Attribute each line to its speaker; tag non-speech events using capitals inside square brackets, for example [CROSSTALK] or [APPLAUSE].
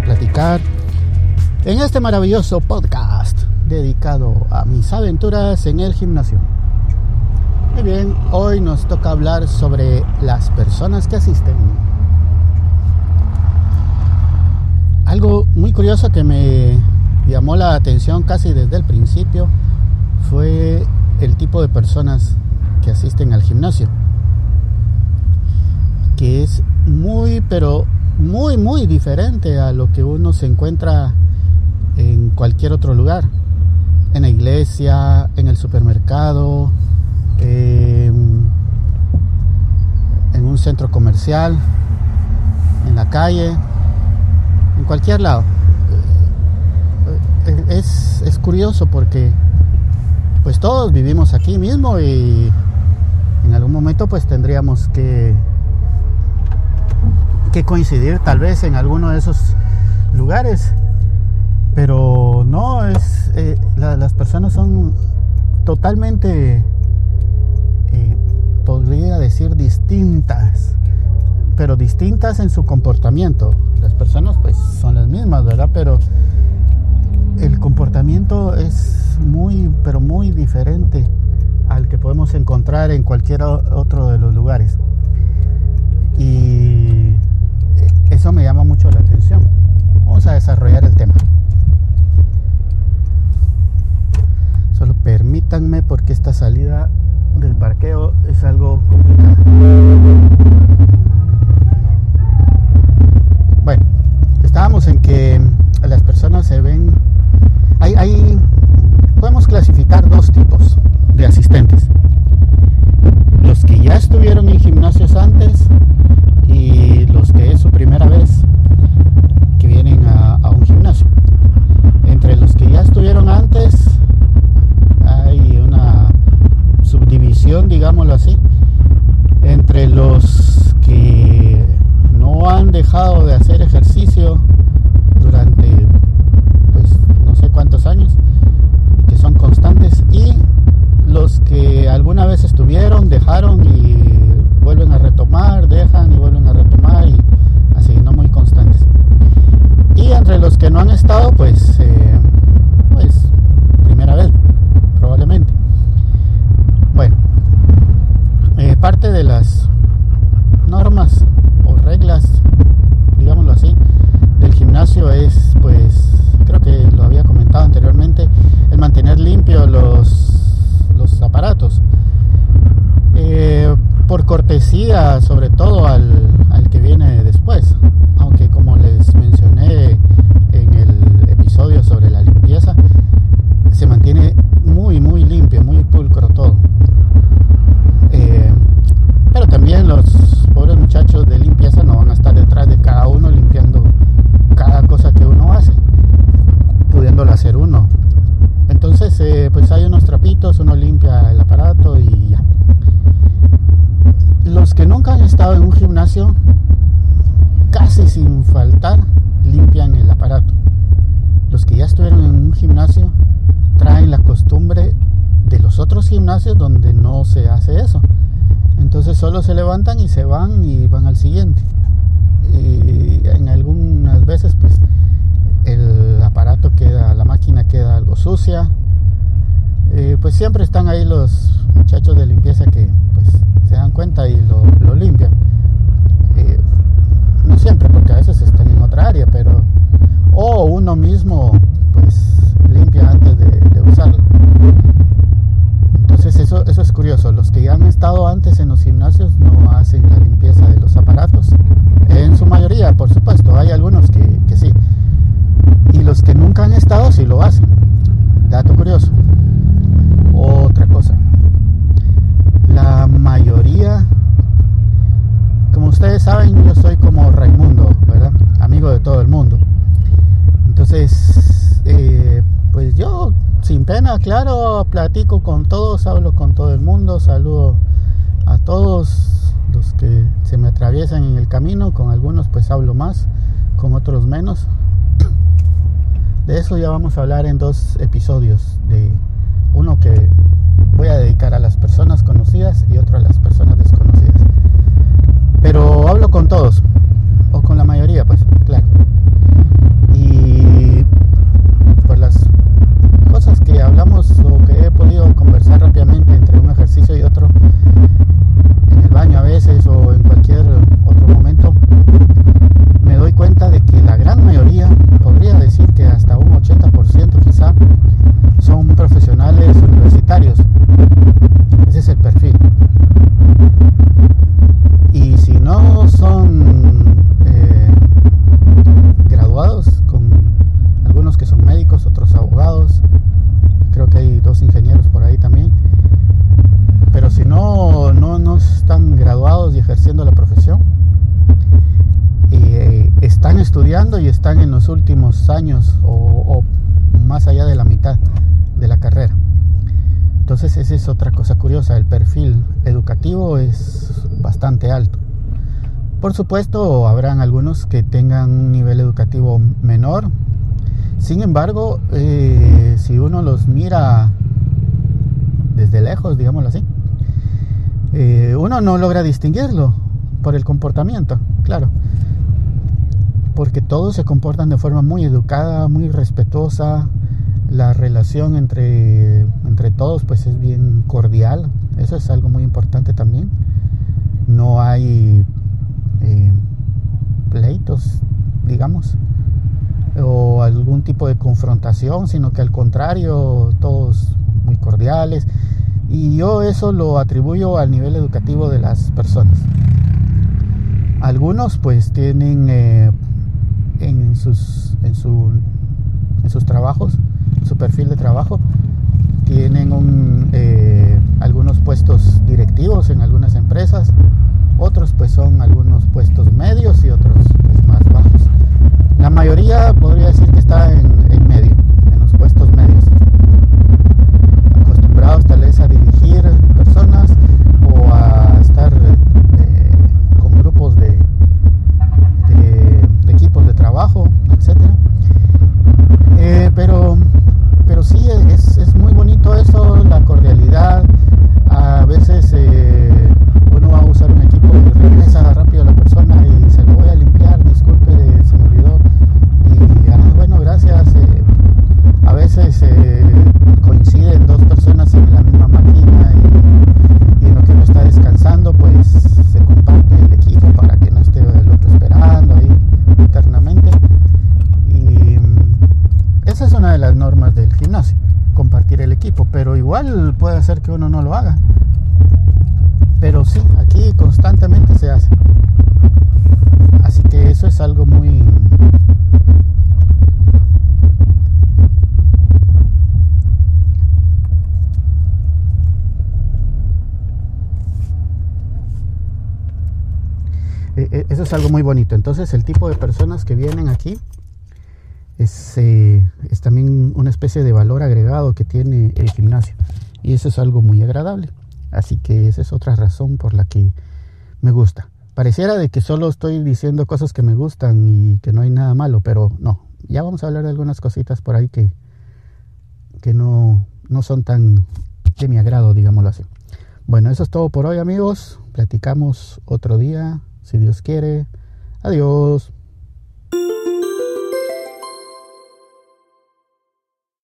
Speaker 1: a platicar en este maravilloso podcast dedicado a mis aventuras en el gimnasio. Muy bien, hoy nos toca hablar sobre las personas que asisten. Algo muy curioso que me llamó la atención casi desde el principio fue el tipo de personas que asisten al gimnasio. Que es muy, pero muy, muy diferente a lo que uno se encuentra en cualquier otro lugar. En la iglesia, en el supermercado, en un centro comercial, en la calle, en cualquier lado. Es, es curioso porque pues todos vivimos aquí mismo y en algún momento pues tendríamos que que coincidir tal vez en alguno de esos lugares. Pero no, es eh, las personas son totalmente, eh, podría decir, distintas, pero distintas en su comportamiento. Las personas pues son las mismas, ¿verdad? Pero el comportamiento es muy, pero muy diferente al que podemos encontrar en cualquier otro de los lugares. En que las personas se ven... Hay, hay, podemos clasificar dos tipos de asistentes. Los que ya estuvieron en gimnasios antes y los que es su primera vez que vienen a, un gimnasio. Entre los que ya estuvieron antes hay una subdivisión, digámoslo así, entre los que no han dejado de hacer ejercicio durante pues no sé cuántos años y que son constantes y los que dejaron y vuelven a retomar, dejan y vuelven a retomar y así, no muy constantes. Y entre los que no han estado, pues, eh, pues, primera vez, probablemente. Bueno, eh, parte de las normas o reglas, digámoslo así, del gimnasio es, pues, creo que lo había comentado anteriormente, el mantener limpio los, los aparatos. Eh, sobre todo al, al que viene después. Aunque como les mencioné en el episodio sobre la limpieza, se mantiene muy, muy limpio, muy pulcro todo. Eh, pero también los pobres muchachos de limpieza no van a estar detrás de cada uno limpiando cada cosa que uno hace, pudiéndolo hacer uno. Entonces, eh, pues hay unos trapitos, uno limpia el aparato y ya los que nunca han estado en un gimnasio, casi sin faltar, limpian el aparato. Los que ya estuvieron en un gimnasio traen la costumbre de los otros gimnasios donde no se hace eso. Entonces solo se levantan y se van y van al siguiente. Y en algunas veces pues el aparato queda, la máquina queda algo sucia. Eh, pues siempre están ahí los muchachos de limpieza que pues se dan cuenta y lo, limpian. Eh, no siempre, porque a veces están en otra área, pero o uno mismo pues limpia antes de, usarlo. Entonces eso, eso es curioso. Los que ya han estado antes en los gimnasios no hacen la limpieza de los aparatos. En su mayoría, por supuesto, hay algunos que, que sí. Y los que nunca han estado sí lo hacen. Dato curioso. Otra cosa la mayoría, como ustedes saben, yo soy como Raimundo, ¿verdad? Amigo de todo el mundo. Entonces, eh, pues yo, sin pena, claro, platico con todos, hablo con todo el mundo, saludo a todos los que se me atraviesan en el camino, con algunos pues hablo más, con otros menos. [COUGHS] De eso ya vamos a hablar en dos episodios, de estudiando y están en los últimos años o, más allá de la mitad de la carrera. Entonces esa es otra cosa curiosa, el perfil educativo es bastante alto. Por supuesto, habrán algunos que tengan un nivel educativo menor. Sin embargo, eh, si uno los mira desde lejos, digámoslo así, eh, uno no logra distinguirlo por el comportamiento, claro. Porque todos se comportan de forma muy educada, muy respetuosa. La relación entre, entre todos pues es bien cordial. Eso es algo muy importante también. No hay eh, pleitos, digamos, o algún tipo de confrontación, sino que al contrario, todos muy cordiales. Y yo eso lo atribuyo al nivel educativo de las personas. Algunos pues tienen eh, en, sus, en, su, en sus trabajos, su perfil de trabajo, tienen un, eh, algunos puestos directivos en algunas empresas, otros pues son algunos puestos medios y otros pues, más bajos. La mayoría podría decir que está en, en medio, en los puestos medios acostumbrados tal vez a pero igual puede ser que uno no lo haga. Pero sí, aquí constantemente se hace. Así que eso es algo muy eso es algo muy bonito. Entonces el tipo de personas que vienen aquí es, eh, es, también una especie de valor agregado que tiene el gimnasio. Y eso es algo muy agradable. Así que esa es otra razón por la que me gusta. Pareciera de que solo estoy diciendo cosas que me gustan y que no hay nada malo, pero no. Ya vamos a hablar de algunas cositas por ahí que, que no, no son tan de mi agrado, digámoslo así. Bueno, eso es todo por hoy amigos. Platicamos otro día si Dios quiere. Adiós.